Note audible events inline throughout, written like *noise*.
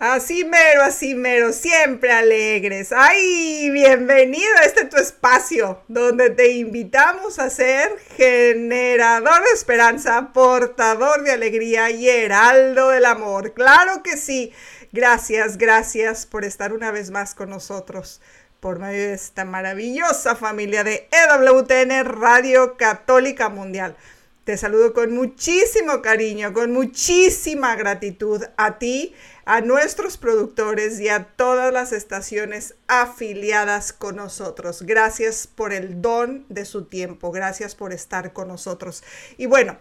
Así mero, así mero, siempre alegres. ¡Ay! Bienvenido a este tu espacio, donde te invitamos a ser generador de esperanza, portador de alegría y heraldo del amor. Claro que sí. Gracias, gracias por estar una vez más con nosotros por medio de esta maravillosa familia de EWTN Radio Católica Mundial. Te saludo con muchísimo cariño, con muchísima gratitud a ti, a nuestros productores y a todas las estaciones afiliadas con nosotros. Gracias por el don de su tiempo, gracias por estar con nosotros. Y bueno,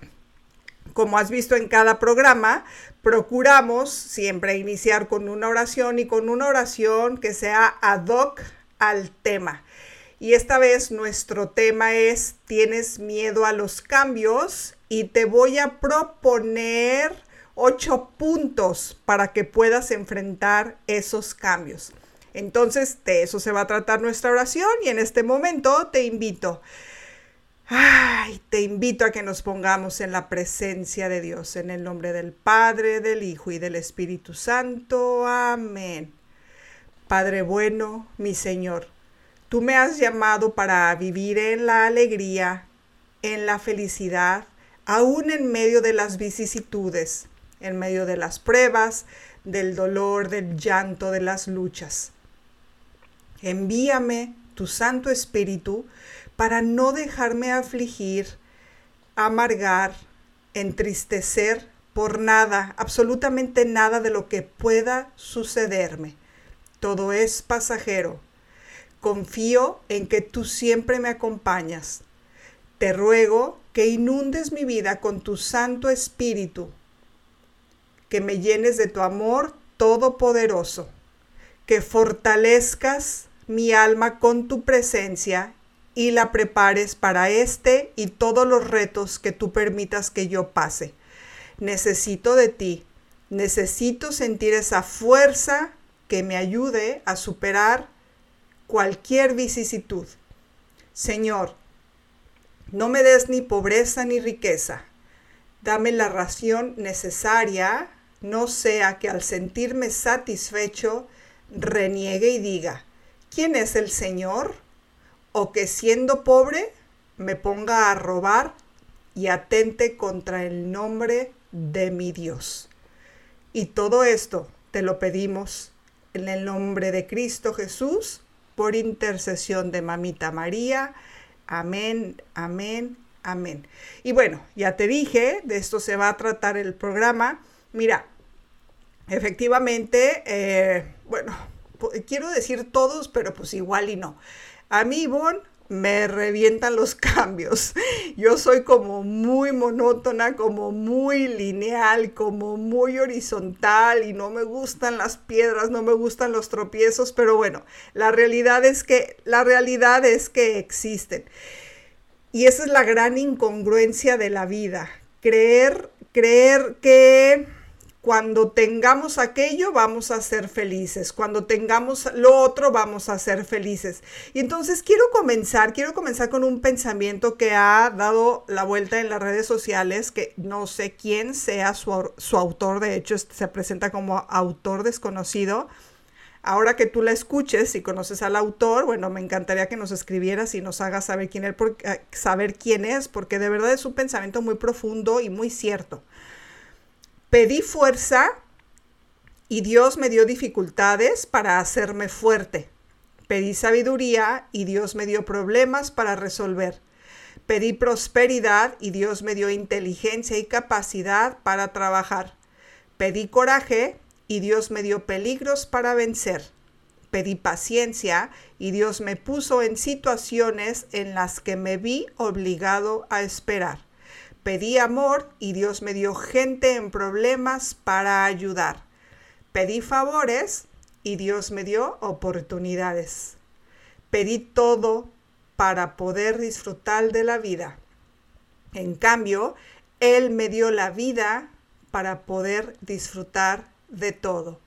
como has visto en cada programa, procuramos siempre iniciar con una oración y con una oración que sea ad hoc al tema. Y esta vez nuestro tema es, ¿tienes miedo a los cambios? Y te voy a proponer ocho puntos para que puedas enfrentar esos cambios. Entonces, de eso se va a tratar nuestra oración y en este momento te invito, ay, te invito a que nos pongamos en la presencia de Dios, en el nombre del Padre, del Hijo y del Espíritu Santo. Amén. Padre bueno, mi Señor, tú me has llamado para vivir en la alegría, en la felicidad, aún en medio de las vicisitudes, en medio de las pruebas, del dolor, del llanto, de las luchas. Envíame tu Santo Espíritu para no dejarme afligir, amargar, entristecer por nada, absolutamente nada de lo que pueda sucederme todo es pasajero. Confío en que tú siempre me acompañas. Te ruego que inundes mi vida con tu Santo Espíritu, que me llenes de tu amor todopoderoso, que fortalezcas mi alma con tu presencia y la prepares para este y todos los retos que tú permitas que yo pase. Necesito de ti, necesito sentir esa fuerza que me ayude a superar cualquier vicisitud. Señor, no me des ni pobreza ni riqueza. Dame la ración necesaria, no sea que al sentirme satisfecho reniegue y diga, ¿quién es el Señor? O que siendo pobre me ponga a robar y atente contra el nombre de mi Dios. Y todo esto te lo pedimos en el nombre de Cristo Jesús, por intercesión de Mamita María. Amén, amén, amén. Y bueno, ya te dije, de esto se va a tratar el programa. Mira, efectivamente, eh, bueno, quiero decir todos, pero pues igual y no. A mí, Ivonne, me revientan los *laughs* cambios. Yo soy como muy monótona, como muy lineal, como muy horizontal y no me gustan las piedras, no me gustan los tropiezos, pero bueno, la realidad es que la realidad es que existen. Y esa es la gran incongruencia de la vida, creer creer que cuando tengamos aquello vamos a ser felices, cuando tengamos lo otro vamos a ser felices. Y entonces quiero comenzar, quiero comenzar con un pensamiento que ha dado la vuelta en las redes sociales, que no sé quién sea su, autor, de hecho se presenta como autor desconocido. Ahora que tú la escuches y conoces al autor, bueno, me encantaría que nos escribieras y nos hagas saber quién, eh, saber quién es, porque de verdad es un pensamiento muy profundo y muy cierto. Pedí fuerza y Dios me dio dificultades para hacerme fuerte. Pedí sabiduría y Dios me dio problemas para resolver. Pedí prosperidad y Dios me dio inteligencia y capacidad para trabajar. Pedí coraje y Dios me dio peligros para vencer. Pedí paciencia y Dios me puso en situaciones en las que me vi obligado a esperar. Pedí amor y Dios me dio gente en problemas para ayudar. Pedí favores y Dios me dio oportunidades. Pedí todo para poder disfrutar de la vida. En cambio, Él me dio la vida para poder disfrutar de todo.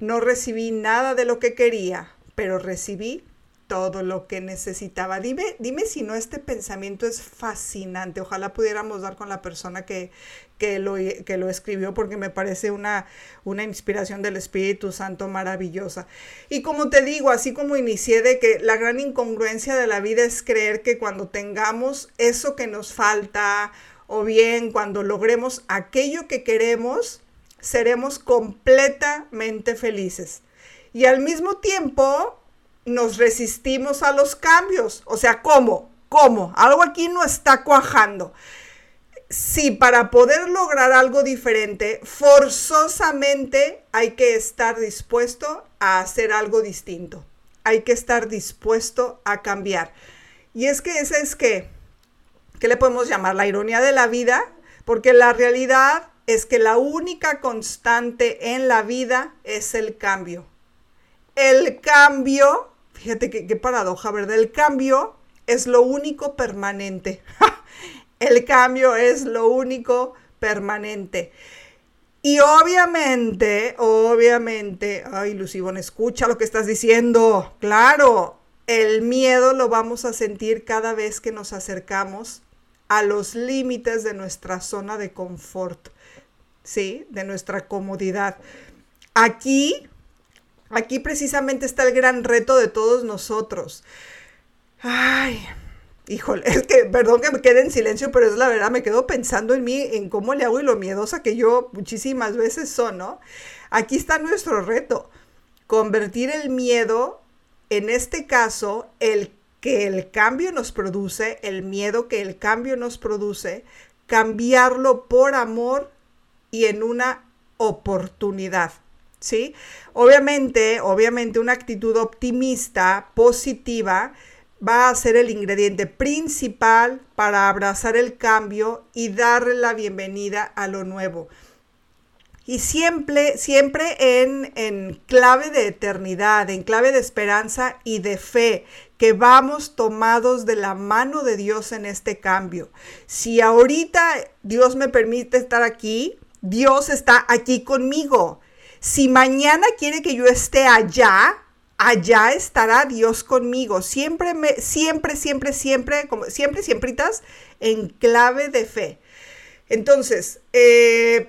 No recibí nada de lo que quería, pero recibí todo lo que necesitaba. Dime, dime si no este pensamiento es fascinante. Ojalá pudiéramos dar con la persona que, que, lo, que lo escribió porque me parece una, una inspiración del Espíritu Santo maravillosa. Y como te digo, así como inicié de que la gran incongruencia de la vida es creer que cuando tengamos eso que nos falta o bien cuando logremos aquello que queremos, seremos completamente felices. Y al mismo tiempo nos resistimos a los cambios. O sea, ¿cómo? ¿Cómo? Algo aquí no está cuajando. Si para poder lograr algo diferente, forzosamente hay que estar dispuesto a hacer algo distinto. Hay que estar dispuesto a cambiar. Y es que esa es que, ¿qué le podemos llamar? La ironía de la vida, porque la realidad es que la única constante en la vida es el cambio. El cambio Fíjate qué, paradoja, ¿verdad? El cambio es lo único permanente. *laughs* El cambio es lo único permanente. Y obviamente, obviamente, ay, Lucibón, escucha lo que estás diciendo. Claro, el miedo lo vamos a sentir cada vez que nos acercamos a los límites de nuestra zona de confort, ¿sí? De nuestra comodidad. Aquí Aquí precisamente está el gran reto de todos nosotros. Ay, híjole, es que, perdón que me quede en silencio, pero es la verdad, me quedo pensando en mí, en cómo le hago y lo miedosa que yo muchísimas veces son, ¿no? Aquí está nuestro reto, convertir el miedo, en este caso, el que el cambio nos produce, el miedo que el cambio nos produce, cambiarlo por amor y en una oportunidad. ¿Sí? Obviamente, obviamente una actitud optimista, positiva, va a ser el ingrediente principal para abrazar el cambio y darle la bienvenida a lo nuevo. Y siempre, siempre en, en, clave de eternidad, en clave de esperanza y de fe, que vamos tomados de la mano de Dios en este cambio. Si ahorita Dios me permite estar aquí, Dios está aquí conmigo. Si mañana quiere que yo esté allá, allá estará Dios conmigo. Siempre, siempre, siempre, siempre, como siempre, siempritas, en clave de fe. Entonces, eh,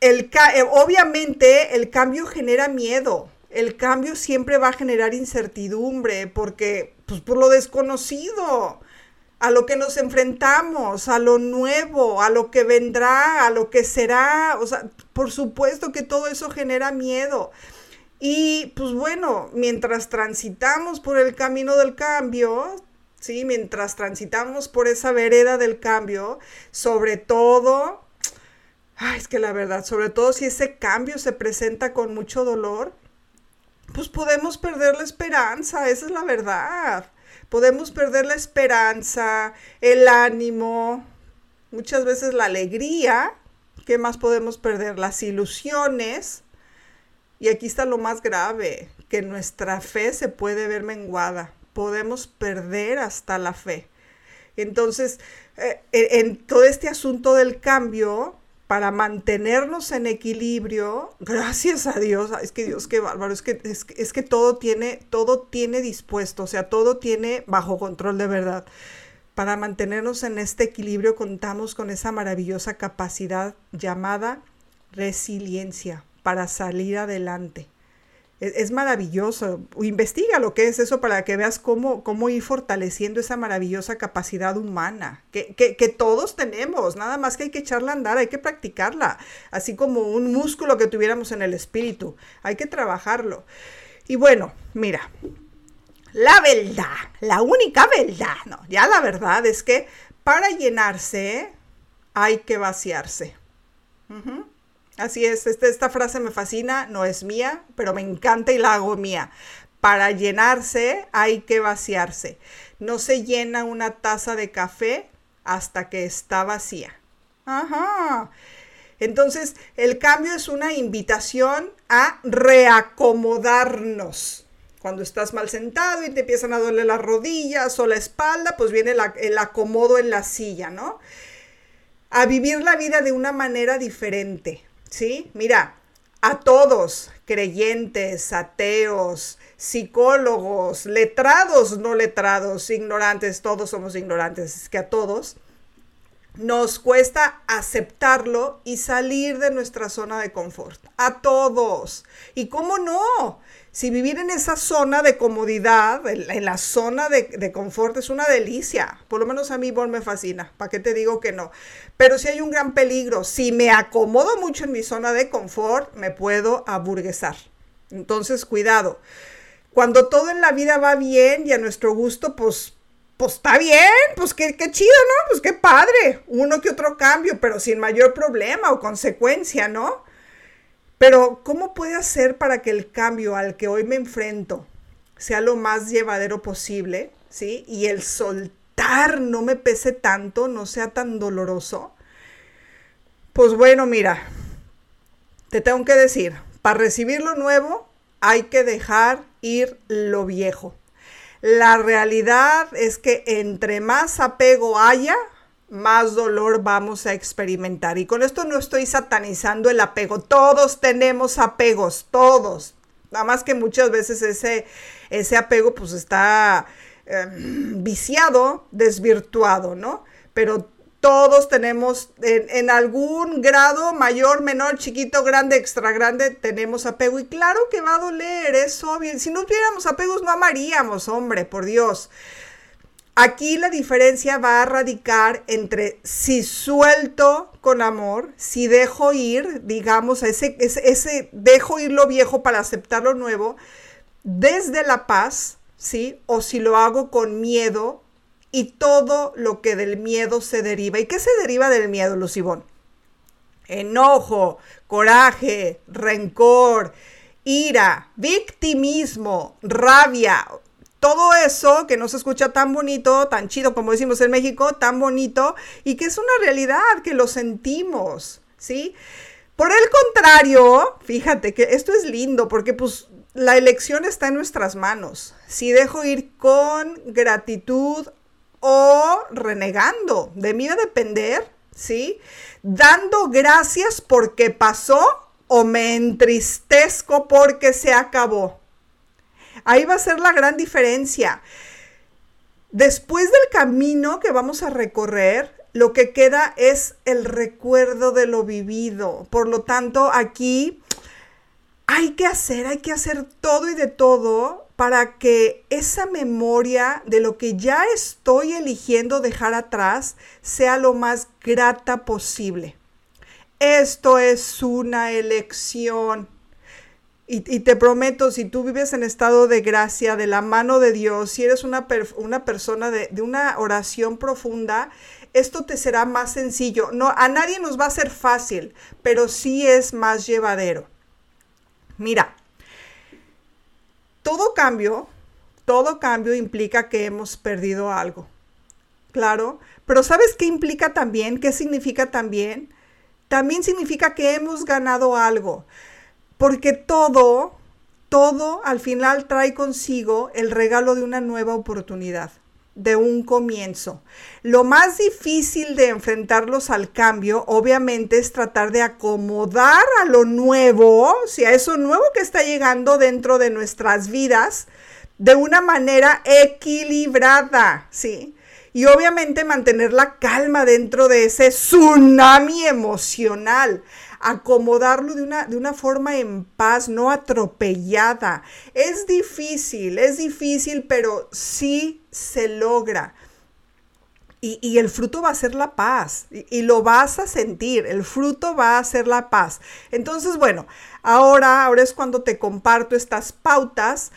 eh, obviamente el cambio genera miedo. El cambio siempre va a generar incertidumbre porque, pues, por lo desconocido a lo que nos enfrentamos, a lo nuevo, a lo que vendrá, a lo que será. O sea, por supuesto que todo eso genera miedo. Y pues bueno, mientras transitamos por el camino del cambio, ¿sí? Mientras transitamos por esa vereda del cambio, sobre todo, ay, es que la verdad, sobre todo si ese cambio se presenta con mucho dolor, pues podemos perder la esperanza, esa es la verdad podemos perder la esperanza, el ánimo, muchas veces la alegría. ¿Qué más podemos perder? Las ilusiones. Y aquí está lo más grave, que nuestra fe se puede ver menguada. Podemos perder hasta la fe. Entonces, eh, en todo este asunto del cambio, para mantenernos en equilibrio, gracias a Dios, es que Dios, qué bárbaro, es que, es, es, que todo tiene, todo tiene dispuesto, o sea, todo tiene bajo control de verdad. Para mantenernos en este equilibrio contamos con esa maravillosa capacidad llamada resiliencia para salir adelante. Es, maravilloso. Investiga lo que es eso para que veas cómo, cómo ir fortaleciendo esa maravillosa capacidad humana que, que, todos tenemos. Nada más que hay que echarla a andar, hay que practicarla. Así como un músculo que tuviéramos en el espíritu. Hay que trabajarlo. Y bueno, mira, la verdad, la única verdad, no, ya la verdad es que para llenarse hay que vaciarse. Así es, este, esta frase me fascina, no es mía, pero me encanta y la hago mía. Para llenarse hay que vaciarse. No se llena una taza de café hasta que está vacía. Ajá. Entonces, el cambio es una invitación a reacomodarnos. Cuando estás mal sentado y te empiezan a doler las rodillas o la espalda, pues viene el acomodo en la silla, ¿no? A vivir la vida de una manera diferente, ¿sí? Mira, a todos, creyentes, ateos, psicólogos, letrados, no letrados, ignorantes, todos somos ignorantes, es que a todos nos cuesta aceptarlo y salir de nuestra zona de confort. A todos. ¿Y cómo no? Si vivir en esa zona de comodidad, en, la zona de, confort, es una delicia. Por lo menos a mí Bon me fascina. ¿Para qué te digo que no? Pero si hay un gran peligro. Si me acomodo mucho en mi zona de confort, me puedo aburguesar. Entonces, cuidado. Cuando todo en la vida va bien y a nuestro gusto, pues pues está bien, pues qué, qué, chido, ¿no? Pues qué padre, uno que otro cambio, pero sin mayor problema o consecuencia, ¿no? Pero ¿cómo puede hacer para que el cambio al que hoy me enfrento sea lo más llevadero posible, ¿sí? Y el soltar no me pese tanto, no sea tan doloroso. Pues bueno, mira, te tengo que decir, para recibir lo nuevo hay que dejar ir lo viejo. La realidad es que entre más apego haya, más dolor vamos a experimentar. Y con esto no estoy satanizando el apego. Todos tenemos apegos, todos. Nada más que muchas veces ese, ese apego pues está em, viciado, desvirtuado, ¿no? Pero todos tenemos en, algún grado, mayor, menor, chiquito, grande, extra grande, tenemos apego. Y claro que va a doler, es obvio. Si no tuviéramos apegos, no amaríamos, hombre, por Dios. Aquí la diferencia va a radicar entre si suelto con amor, si dejo ir, digamos, ese, ese, ese dejo ir lo viejo para aceptar lo nuevo, desde la paz, ¿sí? O si lo hago con miedo y todo lo que del miedo se deriva. ¿Y qué se deriva del miedo, Lucibón? Enojo, coraje, rencor, ira, victimismo, rabia, todo eso que no se escucha tan bonito, tan chido como decimos en México, tan bonito y que es una realidad, que lo sentimos, ¿sí? Por el contrario, fíjate que esto es lindo porque pues la elección está en nuestras manos. Si dejo ir con gratitud, o renegando. De mí va a depender, ¿sí? Dando gracias porque pasó o me entristezco porque se acabó. Ahí va a ser la gran diferencia. Después del camino que vamos a recorrer, lo que queda es el recuerdo de lo vivido. Por lo tanto, aquí hay que hacer, hay que hacer todo y de todo para que esa memoria de lo que ya estoy eligiendo dejar atrás sea lo más grata posible. Esto es una elección. Y, te prometo, si tú vives en estado de gracia, de la mano de Dios, si eres una, una persona de, de, una oración profunda, esto te será más sencillo. No, a nadie nos va a ser fácil, pero sí es más llevadero. Mira, todo cambio, todo cambio implica que hemos perdido algo. Claro, pero ¿sabes qué implica también? ¿Qué significa también? También significa que hemos ganado algo, porque todo, todo al final trae consigo el regalo de una nueva oportunidad de un comienzo. Lo más difícil de enfrentarlos al cambio, obviamente, es tratar de acomodar a lo nuevo, si a eso nuevo que está llegando dentro de nuestras vidas, de una manera equilibrada, ¿sí? Y obviamente mantener la calma dentro de ese tsunami emocional acomodarlo de una, de una forma en paz, no atropellada. Es difícil, es difícil, pero sí se logra. Y, el fruto va a ser la paz y, y, lo vas a sentir, el fruto va a ser la paz. Entonces, bueno, ahora, ahora es cuando te comparto estas pautas,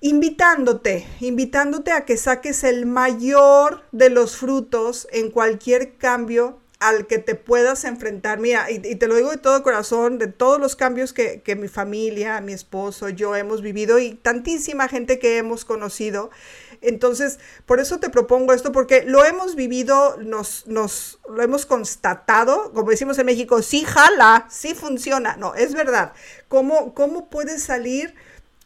invitándote, invitándote a que saques el mayor de los frutos en cualquier cambio al que te puedas enfrentar. Mira, y, te lo digo de todo corazón, de todos los cambios que, que, mi familia, mi esposo, yo hemos vivido y tantísima gente que hemos conocido. Entonces, por eso te propongo esto, porque lo hemos vivido, nos, nos lo hemos constatado, como decimos en México, sí jala, sí funciona. No, es verdad. ¿Cómo, cómo puedes salir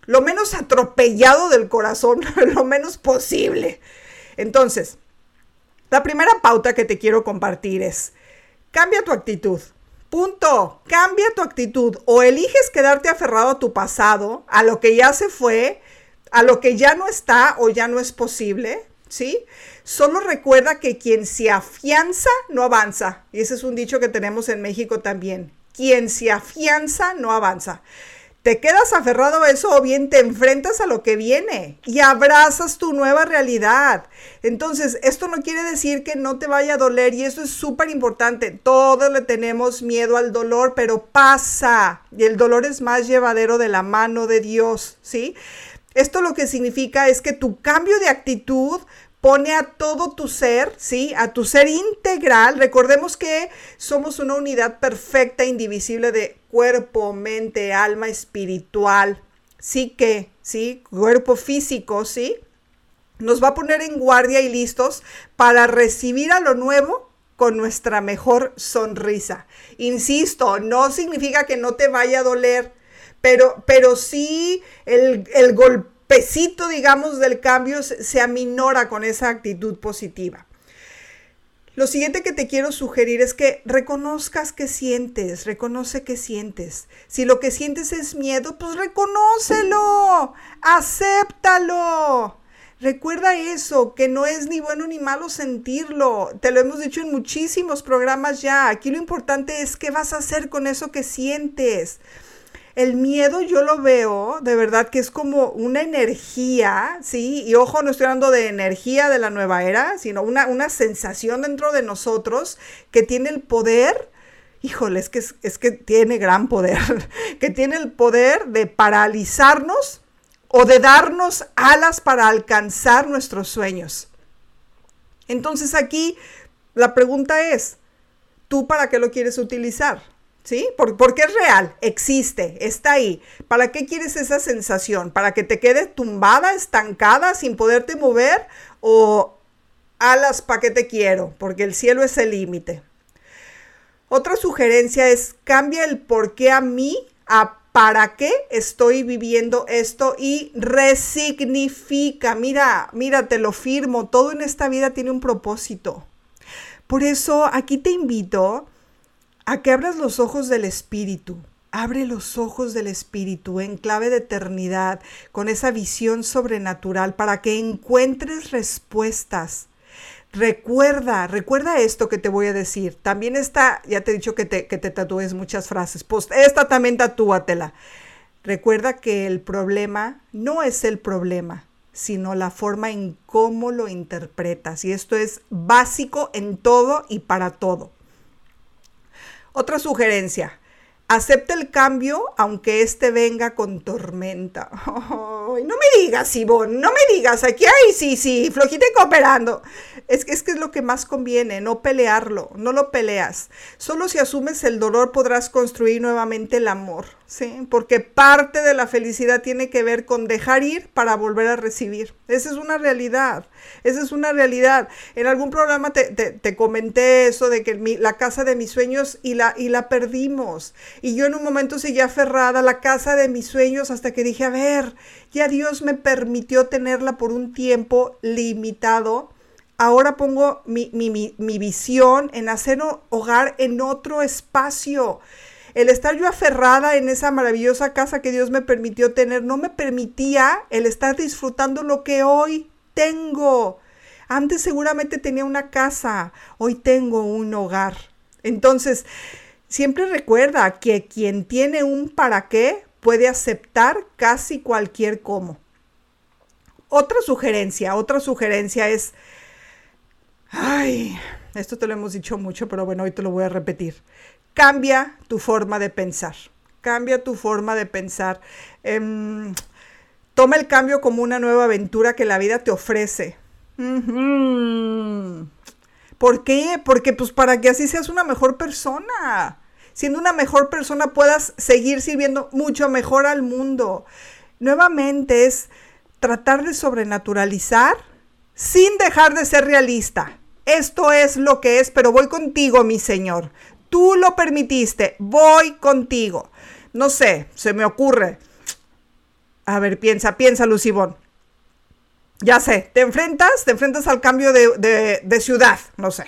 lo menos atropellado del corazón, *laughs* lo menos posible? Entonces, la primera pauta que te quiero compartir es, cambia tu actitud. Punto. Cambia tu actitud. O eliges quedarte aferrado a tu pasado, a lo que ya se fue, a lo que ya no está o ya no es posible, ¿sí? Solo recuerda que quien se afianza no avanza. Y ese es un dicho que tenemos en México también. Quien se afianza no avanza te quedas aferrado a eso o bien te enfrentas a lo que viene y abrazas tu nueva realidad. Entonces, esto no quiere decir que no te vaya a doler y eso es súper importante. Todos le tenemos miedo al dolor, pero pasa y el dolor es más llevadero de la mano de Dios, ¿sí? Esto lo que significa es que tu cambio de actitud pone a todo tu ser, ¿sí? A tu ser integral. Recordemos que somos una unidad perfecta, indivisible de cuerpo, mente, alma, espiritual, sí que, ¿sí? Cuerpo físico, ¿sí? Nos va a poner en guardia y listos para recibir a lo nuevo con nuestra mejor sonrisa. Insisto, no significa que no te vaya a doler, pero, pero sí el, el golpe pesito, digamos, del cambio se aminora con esa actitud positiva. Lo siguiente que te quiero sugerir es que reconozcas que sientes, reconoce que sientes. Si lo que sientes es miedo, pues reconócelo, acéptalo. Recuerda eso, que no es ni bueno ni malo sentirlo. Te lo hemos dicho en muchísimos programas ya. Aquí lo importante es qué vas a hacer con eso que sientes. El miedo yo lo veo de verdad que es como una energía, ¿sí? Y ojo, no estoy hablando de energía de la nueva era, sino una, una sensación dentro de nosotros que tiene el poder, híjole, es que, es que tiene gran poder, *laughs* que tiene el poder de paralizarnos o de darnos alas para alcanzar nuestros sueños. Entonces aquí la pregunta es, ¿tú para qué lo quieres utilizar? ¿Sí? porque es real, existe, está ahí. ¿Para qué quieres esa sensación? ¿Para que te quedes tumbada, estancada, sin poderte mover? ¿O alas, para qué te quiero? Porque el cielo es el límite. Otra sugerencia es cambia el por qué a mí a para qué estoy viviendo esto y resignifica. Mira, mira, te lo firmo, todo en esta vida tiene un propósito. Por eso aquí te invito a que abras los ojos del Espíritu. Abre los ojos del Espíritu en clave de eternidad, con esa visión sobrenatural, para que encuentres respuestas. Recuerda, recuerda esto que te voy a decir. También está, ya te he dicho que te, que te tatúes muchas frases. Pues esta también tatúatela. Recuerda que el problema no es el problema, sino la forma en cómo lo interpretas. Y esto es básico en todo y para todo. Otra sugerencia. Acepta el cambio aunque éste venga con tormenta. *laughs* no me digas, Ivonne, no me digas, aquí hay, sí, sí, flojita y cooperando. Es que, es que es lo que más conviene, no pelearlo, no lo peleas. Solo si asumes el dolor podrás construir nuevamente el amor, ¿sí? Porque parte de la felicidad tiene que ver con dejar ir para volver a recibir. Esa es una realidad, esa es una realidad. En algún programa te, comenté eso de que la casa de mis sueños y la, y la perdimos. Y yo en un momento seguía aferrada a la casa de mis sueños hasta que dije, a ver, ya Dios me permitió tenerla por un tiempo limitado. Ahora pongo mi, mi visión en hacer hogar en otro espacio. El estar yo aferrada en esa maravillosa casa que Dios me permitió tener no me permitía el estar disfrutando lo que hoy tengo. Antes seguramente tenía una casa, hoy tengo un hogar. Entonces, Siempre recuerda que quien tiene un para qué puede aceptar casi cualquier cómo. Otra sugerencia, otra sugerencia es, ay, esto te lo hemos dicho mucho, pero bueno, hoy te lo voy a repetir. Cambia tu forma de pensar. Cambia tu forma de pensar. Em, toma el cambio como una nueva aventura que la vida te ofrece. ¿Por qué? Porque pues para que así seas una mejor persona. Siendo una mejor persona puedas seguir sirviendo mucho mejor al mundo. Nuevamente es tratar de sobrenaturalizar sin dejar de ser realista. Esto es lo que es, pero voy contigo, mi Señor. Tú lo permitiste, voy contigo. No sé, se me ocurre. A ver, piensa, piensa, Lucibón. Ya sé, te enfrentas, te enfrentas al cambio de, ciudad, no sé.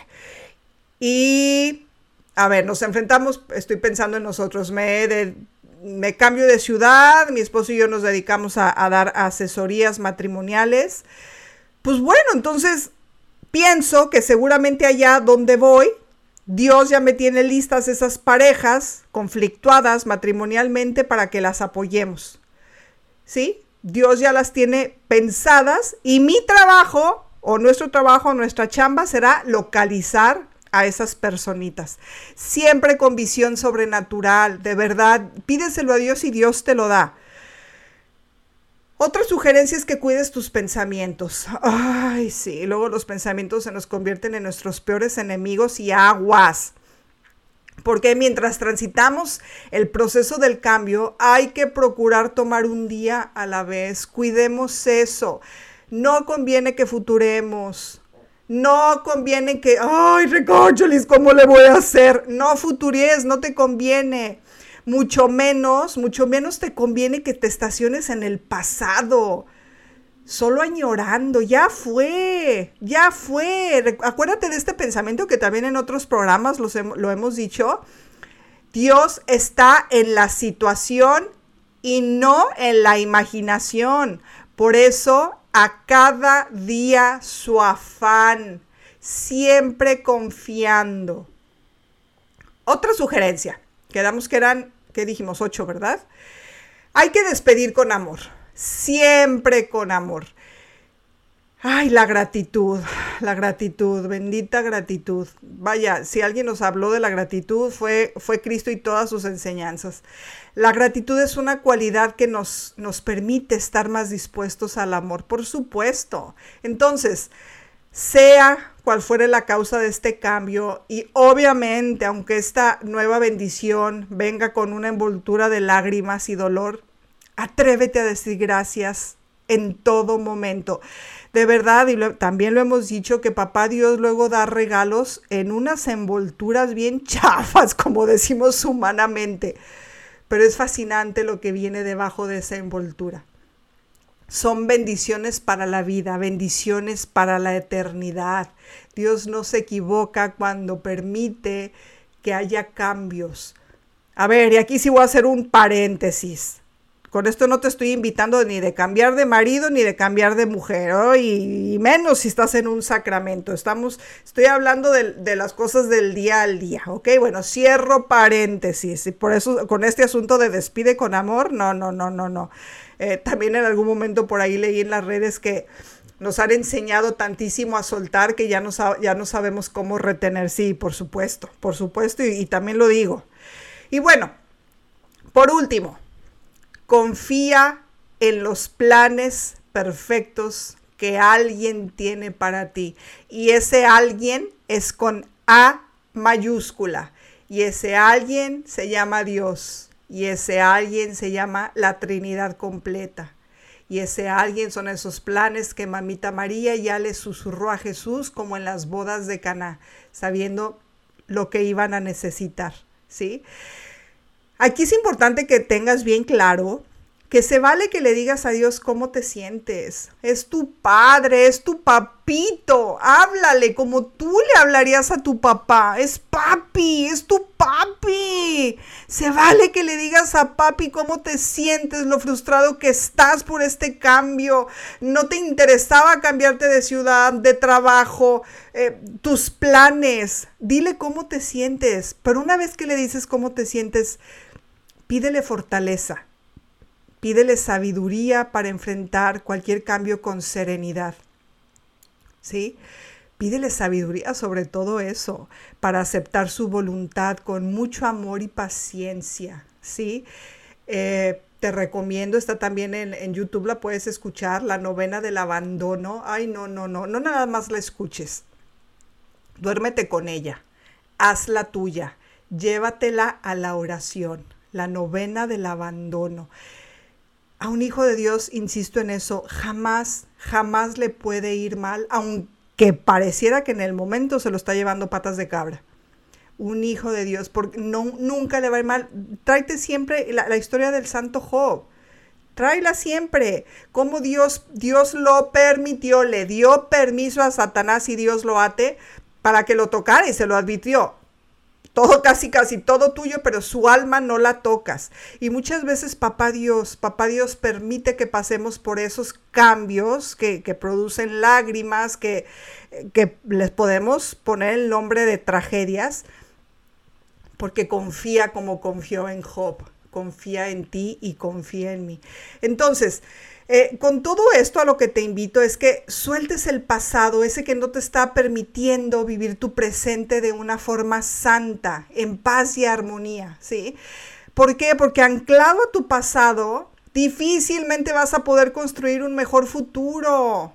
Y, a ver, nos enfrentamos, estoy pensando en nosotros, me, me cambio de ciudad, mi esposo y yo nos dedicamos a dar asesorías matrimoniales. Pues bueno, entonces pienso que seguramente allá donde voy, Dios ya me tiene listas esas parejas conflictuadas matrimonialmente para que las apoyemos. ¿Sí? Dios ya las tiene pensadas y mi trabajo o nuestro trabajo, nuestra chamba será localizar a esas personitas. Siempre con visión sobrenatural, de verdad, pídeselo a Dios y Dios te lo da. Otra sugerencia es que cuides tus pensamientos. Ay, sí, luego los pensamientos se nos convierten en nuestros peores enemigos y aguas. Porque mientras transitamos el proceso del cambio, hay que procurar tomar un día a la vez. Cuidemos eso. No conviene que futuremos. No conviene que, ay, recócholis, ¿cómo le voy a hacer? No futuries, no te conviene mucho menos, mucho menos te conviene que te estaciones en el pasado. Solo añorando, ya fue, ya fue. Acuérdate de este pensamiento que también en otros programas lo hemos dicho. Dios está en la situación y no en la imaginación. Por eso, a cada día su afán, siempre confiando. Otra sugerencia. Quedamos que eran, ¿qué dijimos? Ocho, ¿verdad? Hay que despedir con amor, siempre con amor. Ay, la gratitud, la gratitud, bendita gratitud. Vaya, si alguien nos habló de la gratitud fue, fue Cristo y todas sus enseñanzas. La gratitud es una cualidad que nos, nos permite estar más dispuestos al amor, por supuesto. Entonces, sea cual fuere la causa de este cambio y obviamente aunque esta nueva bendición venga con una envoltura de lágrimas y dolor, atrévete a decir gracias en todo momento. De verdad, y también lo hemos dicho, que papá Dios luego da regalos en unas envolturas bien *laughs* chafas, como decimos humanamente. Pero es fascinante lo que viene debajo de esa envoltura son bendiciones para la vida, bendiciones para la eternidad. Dios no se equivoca cuando permite que haya cambios. A ver, y aquí sí voy a hacer un paréntesis. Con esto no te estoy invitando ni de cambiar de marido ni de cambiar de mujer, y, menos si estás en un sacramento. Estamos, estoy hablando de, de, las cosas del día al día, ¿ok? Bueno, cierro paréntesis. Y por eso, con este asunto de despide con amor, no, no, no, no, no. Eh, también en algún momento por ahí leí en las redes que nos han enseñado tantísimo a soltar que ya no, ya no sabemos cómo retener. Sí, por supuesto, por supuesto, y, también lo digo. Y bueno, por último, confía en los planes perfectos que alguien tiene para ti. Y ese alguien es con A mayúscula. Y ese alguien se llama Dios. Y ese alguien se llama la Trinidad completa. Y ese alguien son esos planes que mamita María ya le susurró a Jesús como en las bodas de Caná, sabiendo lo que iban a necesitar, ¿sí? Aquí es importante que tengas bien claro que se vale que le digas a Dios cómo te sientes. Es tu padre, es tu papito. Háblale como tú le hablarías a tu papá. Es papi, es tu papi. Se vale que le digas a papi cómo te sientes, lo frustrado que estás por este cambio. No te interesaba cambiarte de ciudad, de trabajo, eh, tus planes. Dile cómo te sientes. Pero una vez que le dices cómo te sientes, pídele fortaleza Pídele sabiduría para enfrentar cualquier cambio con serenidad. ¿Sí? Pídele sabiduría sobre todo eso, para aceptar su voluntad con mucho amor y paciencia. ¿Sí? Eh, te recomiendo, está también en, en, YouTube, la puedes escuchar, la novena del abandono. Ay, no, no, no, no nada más la escuches. duérmete con ella, hazla tuya, llévatela a la oración, la novena del abandono. A un hijo de Dios, insisto en eso, jamás, jamás le puede ir mal, aunque pareciera que en el momento se lo está llevando patas de cabra un hijo de Dios, porque no, nunca le va a ir mal. Tráete siempre la, historia del santo Job. Tráela siempre. Como Dios, Dios lo permitió, le dio permiso a Satanás y Dios lo ate para que lo tocara y se lo advirtió. Todo casi, casi todo tuyo, pero su alma no la tocas. Y muchas veces papá Dios, papá Dios permite que pasemos por esos cambios que, que producen lágrimas, que, que les podemos poner el nombre de tragedias porque confía como confió en Job, confía en ti y confía en mí. Entonces, eh, con todo esto a lo que te invito es que sueltes el pasado, ese que no te está permitiendo vivir tu presente de una forma santa, en paz y armonía, ¿sí? ¿Por qué? Porque anclado a tu pasado, difícilmente vas a poder construir un mejor futuro.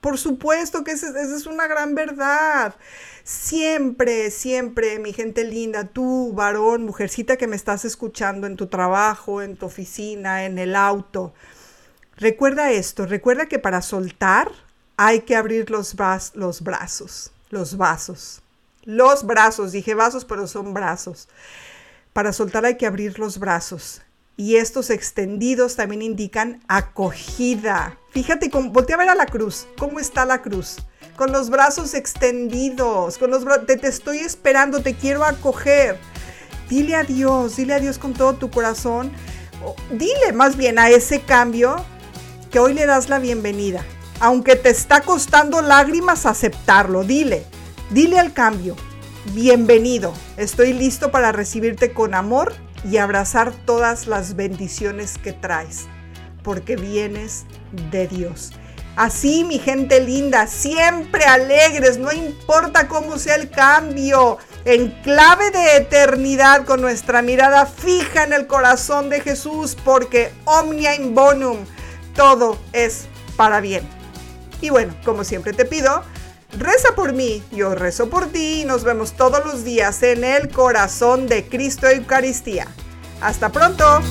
Por supuesto que esa es una gran verdad. Siempre, siempre, mi gente linda, tú, varón, mujercita que me estás escuchando en tu trabajo, en tu oficina, en el auto, recuerda esto, recuerda que para soltar hay que abrir los, los brazos, los vasos. Los brazos, dije vasos, pero son brazos. Para soltar hay que abrir los brazos. Y estos extendidos también indican acogida. Fíjate, voltea a ver a la cruz. ¿Cómo está la cruz? con los brazos extendidos, con los te, te estoy esperando, te quiero acoger. Dile a Dios, dile a Dios con todo tu corazón. Dile más bien a ese cambio que hoy le das la bienvenida. Aunque te está costando lágrimas aceptarlo, dile, dile al cambio, bienvenido, estoy listo para recibirte con amor y abrazar todas las bendiciones que traes, porque vienes de Dios. Así, mi gente linda, siempre alegres, no importa cómo sea el cambio, en clave de eternidad con nuestra mirada fija en el corazón de Jesús, porque omnia in bonum, todo es para bien. Y bueno, como siempre te pido, reza por mí, yo rezo por ti y nos vemos todos los días en el corazón de Cristo Eucaristía. Hasta pronto.